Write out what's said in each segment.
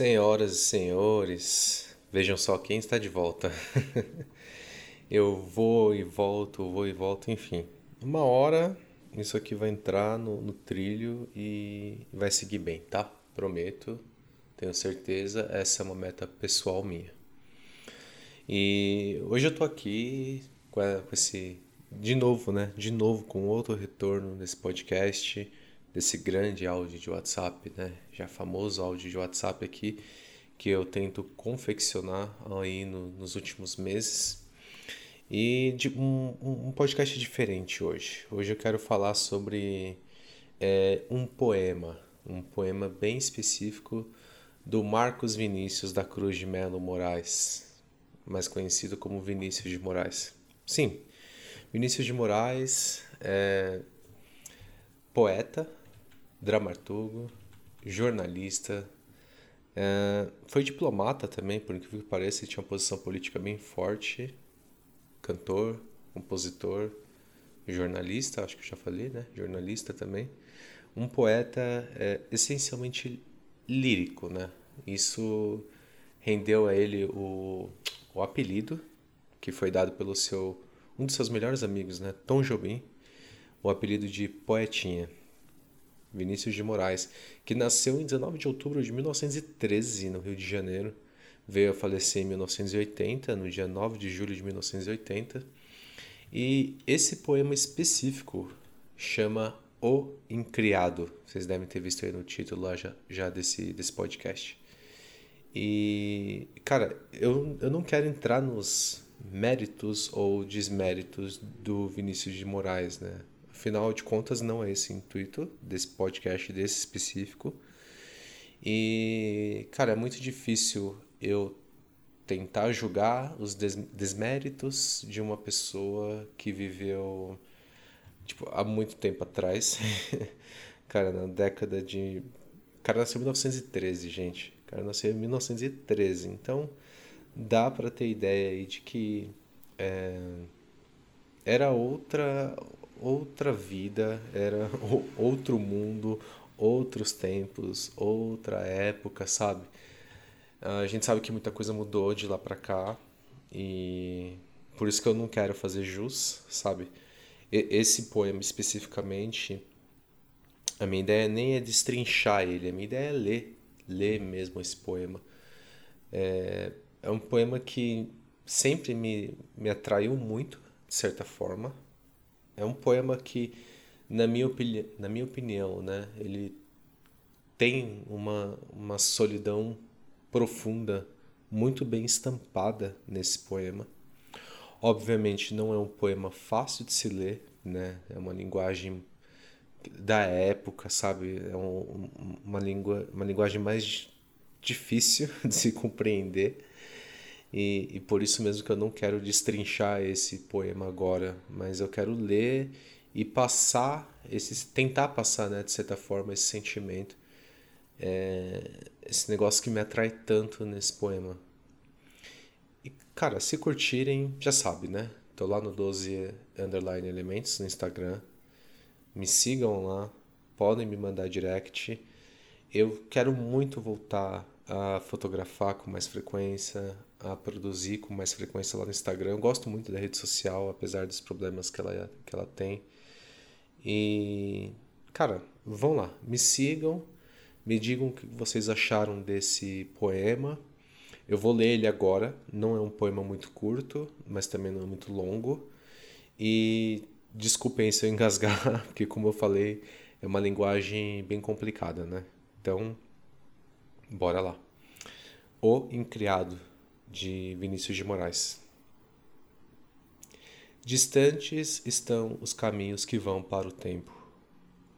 Senhoras e senhores, vejam só quem está de volta. Eu vou e volto, vou e volto, enfim. Uma hora isso aqui vai entrar no, no trilho e vai seguir bem, tá? Prometo, tenho certeza, essa é uma meta pessoal minha. E hoje eu tô aqui com esse, de novo, né? De novo com outro retorno desse podcast desse grande áudio de WhatsApp, né? Já famoso áudio de WhatsApp aqui que eu tento confeccionar aí no, nos últimos meses e de um, um podcast diferente hoje. Hoje eu quero falar sobre é, um poema, um poema bem específico do Marcos Vinícius da Cruz de Melo Moraes, mais conhecido como Vinícius de Moraes. Sim, Vinícius de Moraes é poeta, dramaturgo, jornalista, é, foi diplomata também, por incrível que pareça, tinha uma posição política bem forte, cantor, compositor, jornalista, acho que já falei, né? Jornalista também. Um poeta é, essencialmente lírico, né? Isso rendeu a ele o, o apelido que foi dado pelo seu um dos seus melhores amigos, né? Tom Jobim, o apelido de Poetinha. Vinícius de Moraes, que nasceu em 19 de outubro de 1913 no Rio de Janeiro, veio a falecer em 1980, no dia 9 de julho de 1980. E esse poema específico chama O Incriado. Vocês devem ter visto aí no título lá já, já desse, desse podcast. E, cara, eu, eu não quero entrar nos méritos ou desméritos do Vinícius de Moraes, né? Afinal de contas, não é esse o intuito desse podcast desse específico. E, cara, é muito difícil eu tentar julgar os des desméritos de uma pessoa que viveu tipo, há muito tempo atrás. cara, na década de. O cara nasceu em 1913, gente. O cara nasceu em 1913. Então, dá para ter ideia aí de que é, era outra outra vida, era outro mundo, outros tempos, outra época, sabe? A gente sabe que muita coisa mudou de lá para cá e por isso que eu não quero fazer jus, sabe? Esse poema especificamente, a minha ideia nem é destrinchar ele, a minha ideia é ler, ler mesmo esse poema. É, é um poema que sempre me, me atraiu muito, de certa forma, é um poema que, na minha, na minha opinião, né, ele tem uma, uma solidão profunda, muito bem estampada nesse poema. Obviamente não é um poema fácil de se ler, né? É uma linguagem da época, sabe? É um, uma, língua, uma linguagem mais difícil de se compreender. E, e por isso mesmo que eu não quero destrinchar esse poema agora, mas eu quero ler e passar esse tentar passar né de certa forma esse sentimento é, esse negócio que me atrai tanto nesse poema. E cara se curtirem já sabe né? Tô lá no 12 underline elementos no Instagram. Me sigam lá podem me mandar direct. Eu quero muito voltar a fotografar com mais frequência, a produzir com mais frequência lá no Instagram. Eu gosto muito da rede social, apesar dos problemas que ela, que ela tem. E, cara, vão lá, me sigam, me digam o que vocês acharam desse poema. Eu vou ler ele agora, não é um poema muito curto, mas também não é muito longo. E desculpem se eu engasgar, porque, como eu falei, é uma linguagem bem complicada, né? Então, Bora lá. O Incriado, de Vinícius de Moraes. Distantes estão os caminhos que vão para o tempo.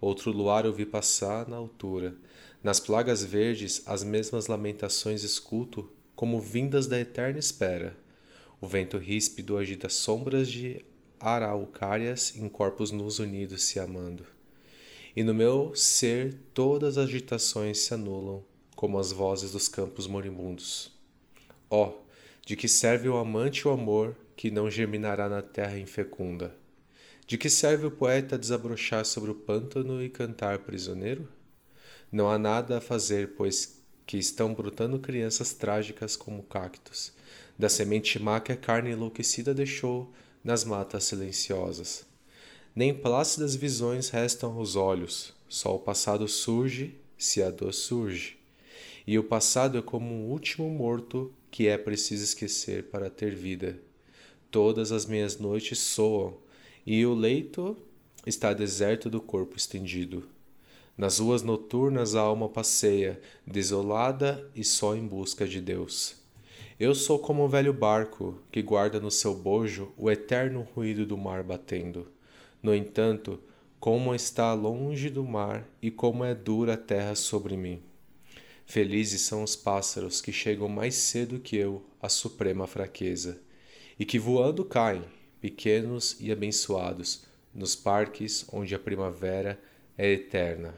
Outro luar eu vi passar na altura. Nas plagas verdes, as mesmas lamentações escuto, como vindas da eterna espera. O vento ríspido agita sombras de araucárias em corpos nus unidos se amando. E no meu ser todas as agitações se anulam, como as vozes dos campos moribundos. Ó, oh, de que serve o amante o amor que não germinará na terra infecunda? De que serve o poeta desabrochar sobre o pântano e cantar prisioneiro? Não há nada a fazer, pois que estão brotando crianças trágicas como cactos, da semente má que a carne enlouquecida deixou nas matas silenciosas. Nem plácidas visões restam aos olhos, só o passado surge se a dor surge. E o passado é como um último morto que é preciso esquecer para ter vida. Todas as minhas noites soam, e o leito está deserto do corpo estendido. Nas ruas noturnas a alma passeia, desolada e só em busca de Deus. Eu sou como um velho barco que guarda no seu bojo o eterno ruído do mar batendo. No entanto, como está longe do mar e como é dura a terra sobre mim. Felizes são os pássaros que chegam mais cedo que eu à suprema fraqueza, e que voando caem, pequenos e abençoados, nos parques onde a primavera é eterna.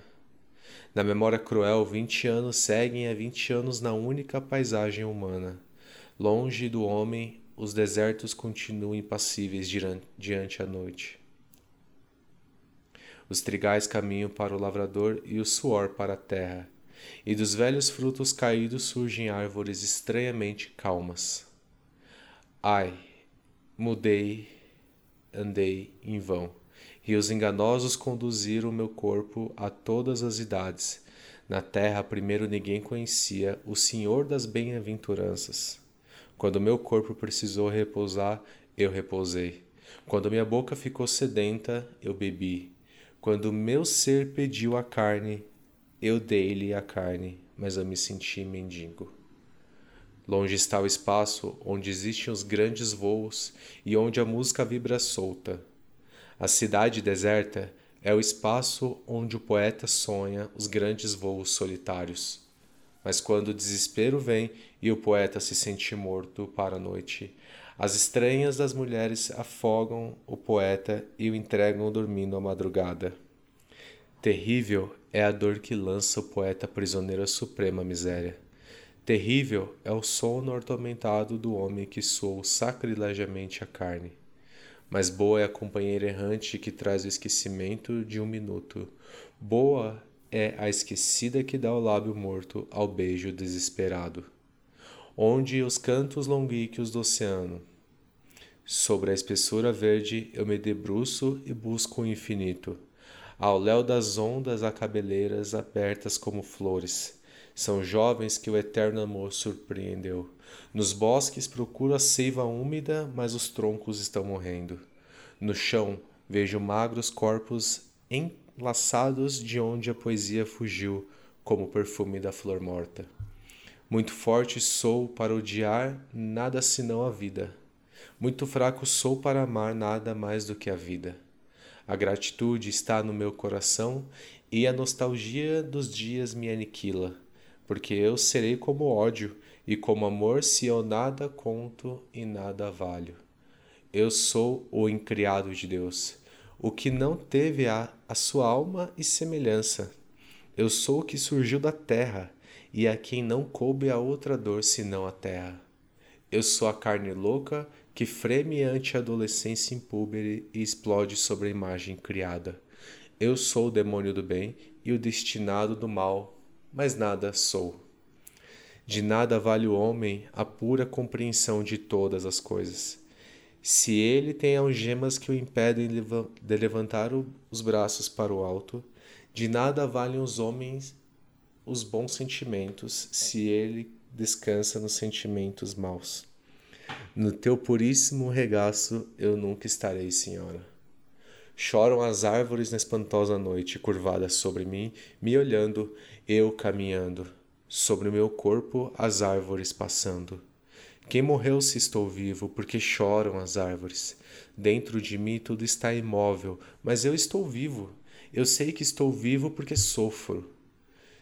Na memória cruel, vinte anos seguem a vinte anos na única paisagem humana. Longe do homem, os desertos continuam impassíveis diante a noite. Os trigais caminham para o lavrador e o suor para a terra, e dos velhos frutos caídos surgem árvores estranhamente calmas. Ai, mudei, andei em vão e os enganosos conduziram meu corpo a todas as idades. Na terra primeiro ninguém conhecia o Senhor das bem-aventuranças. Quando meu corpo precisou repousar, eu repousei. Quando minha boca ficou sedenta, eu bebi. Quando meu ser pediu a carne, eu dei-lhe a carne, mas eu me senti mendigo. Longe está o espaço onde existem os grandes voos e onde a música vibra solta. A cidade deserta é o espaço onde o poeta sonha os grandes voos solitários. Mas quando o desespero vem e o poeta se sente morto para a noite, as estranhas das mulheres afogam o poeta e o entregam dormindo à madrugada. Terrível é a dor que lança o poeta prisioneiro à suprema miséria. Terrível é o sono atormentado do homem que soou sacrilegiamente a carne. Mas boa é a companheira errante que traz o esquecimento de um minuto. Boa é a esquecida que dá o lábio morto ao beijo desesperado. Onde os cantos longuíqueos do oceano. Sobre a espessura verde eu me debruço e busco o infinito. Ao léu das ondas há cabeleiras abertas como flores. São jovens que o eterno amor surpreendeu. Nos bosques procuro a seiva úmida, mas os troncos estão morrendo. No chão vejo magros corpos enlaçados de onde a poesia fugiu, como o perfume da flor morta. Muito forte sou para odiar nada senão a vida. Muito fraco sou para amar nada mais do que a vida. A gratitude está no meu coração e a nostalgia dos dias me aniquila, porque eu serei como ódio e como amor se eu nada conto e nada valho. Eu sou o incriado de Deus, o que não teve a, a sua alma e semelhança. Eu sou o que surgiu da terra, e a quem não coube a outra dor senão a terra. Eu sou a carne louca que freme ante a adolescência impúbere e explode sobre a imagem criada. Eu sou o demônio do bem e o destinado do mal, mas nada sou. De nada vale o homem a pura compreensão de todas as coisas. Se ele tem algemas que o impedem de levantar os braços para o alto, de nada valem os homens os bons sentimentos se ele descansa nos sentimentos maus. No teu puríssimo regaço eu nunca estarei, Senhora. Choram as árvores na espantosa noite, curvadas sobre mim, me olhando, eu caminhando sobre o meu corpo as árvores passando. Quem morreu se estou vivo, porque choram as árvores. Dentro de mim tudo está imóvel, mas eu estou vivo. Eu sei que estou vivo porque sofro.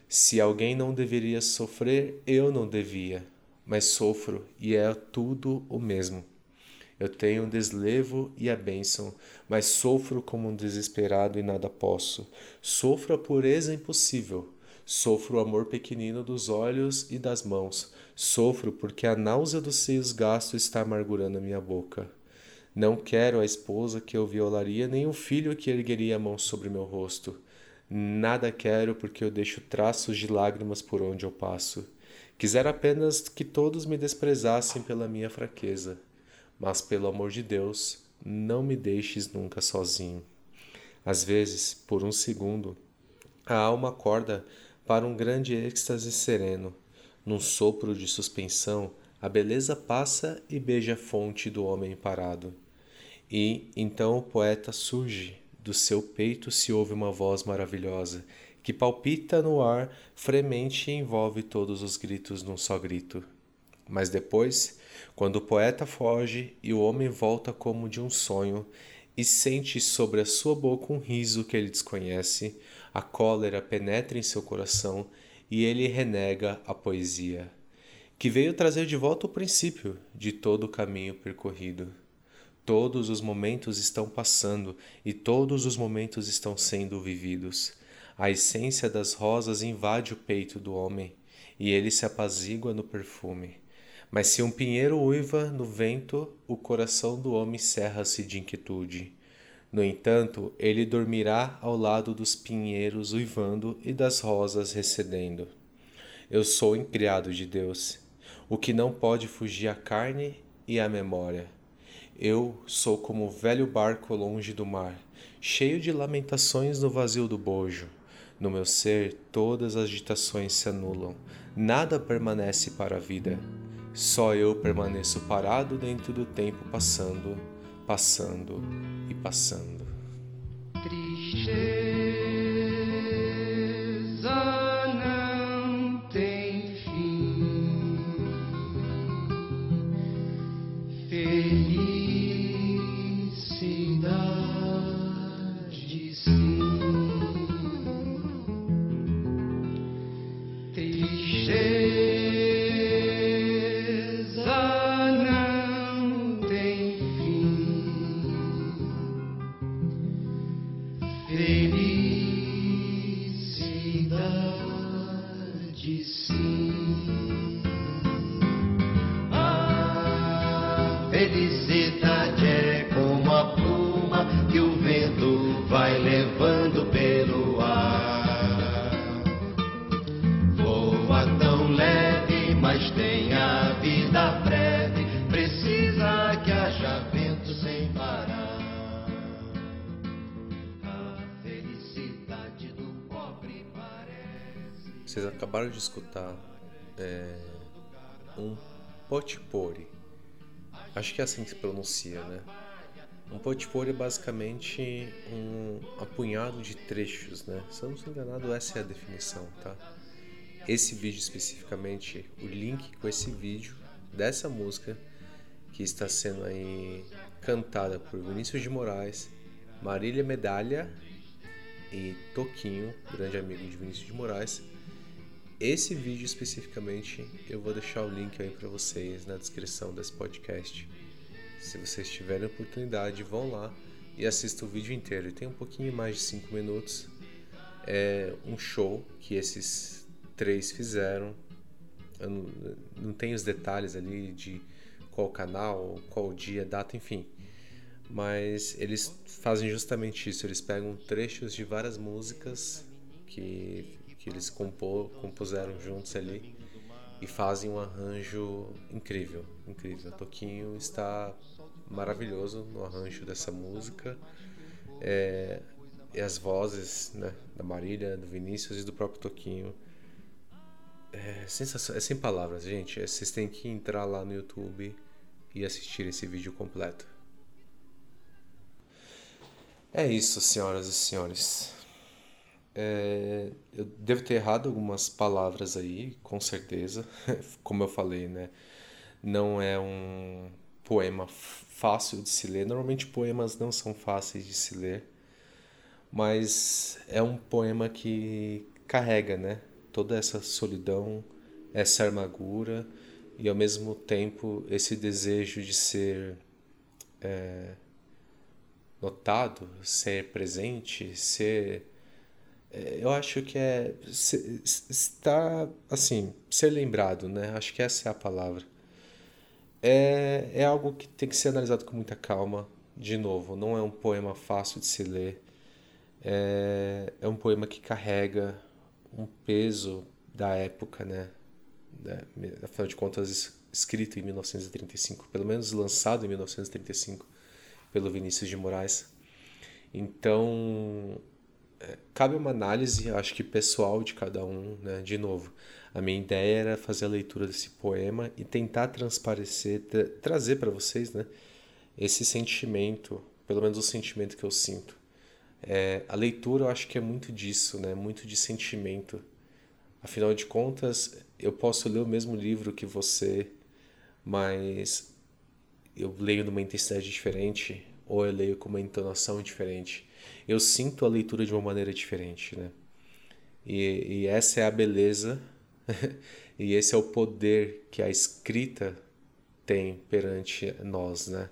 Se alguém não deveria sofrer, eu não devia, mas sofro e é tudo o mesmo. Eu tenho um deslevo e a bênção, mas sofro como um desesperado e nada posso. Sofro a pureza impossível, Sofro o amor pequenino dos olhos e das mãos. Sofro porque a náusea dos seios gastos está amargurando a minha boca. Não quero a esposa que eu violaria, nem o filho que ergueria a mão sobre meu rosto. Nada quero porque eu deixo traços de lágrimas por onde eu passo. Quisera apenas que todos me desprezassem pela minha fraqueza, mas pelo amor de Deus, não me deixes nunca sozinho. Às vezes, por um segundo, a alma acorda para um grande êxtase sereno. Num sopro de suspensão, a beleza passa e beija a fonte do homem parado. E então o poeta surge, do seu peito se ouve uma voz maravilhosa, que palpita no ar, fremente e envolve todos os gritos num só grito. Mas depois, quando o poeta foge e o homem volta como de um sonho, e sente sobre a sua boca um riso que ele desconhece, a cólera penetra em seu coração e ele renega a poesia, que veio trazer de volta o princípio de todo o caminho percorrido. Todos os momentos estão passando e todos os momentos estão sendo vividos. A essência das rosas invade o peito do homem e ele se apazigua no perfume. Mas se um pinheiro uiva no vento, o coração do homem cerra-se de inquietude. No entanto, ele dormirá ao lado dos pinheiros uivando e das rosas recedendo. Eu sou encriado de Deus, o que não pode fugir à carne e à memória. Eu sou como o velho barco longe do mar, cheio de lamentações no vazio do bojo. No meu ser, todas as agitações se anulam, nada permanece para a vida. Só eu permaneço parado dentro do tempo passando, passando e passando. Tristeza. Vocês acabaram de escutar é, um potpourri. Acho que é assim que se pronuncia, né? Um potpourri é basicamente um apunhado de trechos, né? Se eu não estou enganado, essa é a definição, tá? Esse vídeo especificamente, o link com esse vídeo dessa música que está sendo aí cantada por Vinícius de Moraes, Marília Medalha e Toquinho, grande amigo de Vinícius de Moraes, esse vídeo especificamente, eu vou deixar o link aí para vocês na descrição desse podcast. Se vocês tiverem oportunidade, vão lá e assistam o vídeo inteiro. Tem um pouquinho mais de 5 minutos. É um show que esses três fizeram. Eu não, não tenho os detalhes ali de qual canal, qual dia, data, enfim. Mas eles fazem justamente isso. Eles pegam trechos de várias músicas que que eles compor, compuseram juntos ali e fazem um arranjo incrível, incrível. O Toquinho está maravilhoso no arranjo dessa música. É, e as vozes né, da Marília, do Vinícius e do próprio Toquinho. É, sensação, é sem palavras, gente. É, vocês têm que entrar lá no YouTube e assistir esse vídeo completo. É isso, senhoras e senhores. É, eu devo ter errado algumas palavras aí, com certeza. Como eu falei, né? Não é um poema fácil de se ler. Normalmente poemas não são fáceis de se ler, mas é um poema que carrega, né? Toda essa solidão, essa amargura e ao mesmo tempo esse desejo de ser é, notado, ser presente, ser é, eu acho que é estar assim ser lembrado né? Acho que essa é a palavra. É, é algo que tem que ser analisado com muita calma de novo não é um poema fácil de se ler é, é um poema que carrega um peso da época, né? Afinal de contas, escrito em 1935, pelo menos lançado em 1935 pelo Vinícius de Moraes. Então, é, cabe uma análise, acho que pessoal de cada um, né? De novo, a minha ideia era fazer a leitura desse poema e tentar transparecer, tra trazer para vocês, né? Esse sentimento, pelo menos o sentimento que eu sinto. É, a leitura eu acho que é muito disso, né? Muito de sentimento. Afinal de contas, eu posso ler o mesmo livro que você, mas eu leio numa intensidade diferente ou eu leio com uma entonação diferente. Eu sinto a leitura de uma maneira diferente, né? E, e essa é a beleza e esse é o poder que a escrita tem perante nós, né?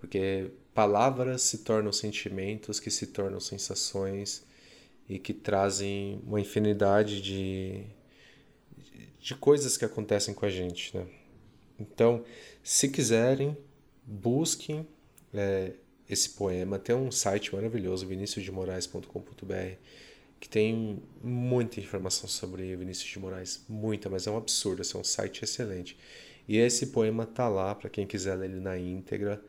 Porque palavras se tornam sentimentos, que se tornam sensações e que trazem uma infinidade de, de coisas que acontecem com a gente, né? Então, se quiserem, busquem é, esse poema. Tem um site maravilhoso, viniciusdemorais.com.br, que tem muita informação sobre Vinícius de Moraes. Muita, mas é um absurdo. Esse é um site excelente. E esse poema tá lá para quem quiser ler ele na íntegra.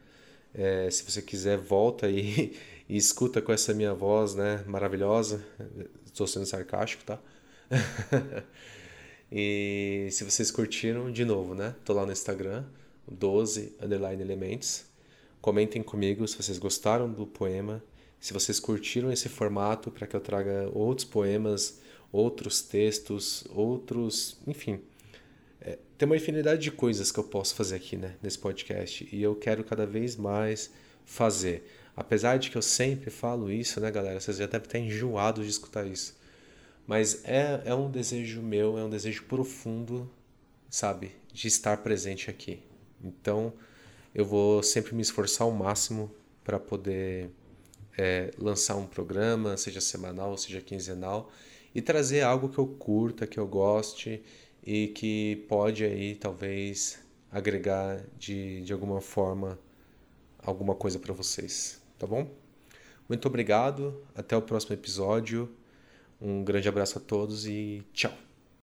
É, se você quiser, volta aí e escuta com essa minha voz né, maravilhosa. Estou sendo sarcástico, tá? e se vocês curtiram, de novo, né? Tô lá no Instagram, 12 underline elementos. Comentem comigo se vocês gostaram do poema, se vocês curtiram esse formato para que eu traga outros poemas, outros textos, outros, enfim. É, tem uma infinidade de coisas que eu posso fazer aqui né, nesse podcast e eu quero cada vez mais fazer. Apesar de que eu sempre falo isso, né, galera? Vocês já devem estar enjoados de escutar isso. Mas é, é um desejo meu, é um desejo profundo, sabe, de estar presente aqui. Então, eu vou sempre me esforçar ao máximo para poder é, lançar um programa, seja semanal, seja quinzenal, e trazer algo que eu curta, que eu goste e que pode aí talvez agregar de, de alguma forma alguma coisa para vocês, tá bom? Muito obrigado, até o próximo episódio. Um grande abraço a todos e tchau.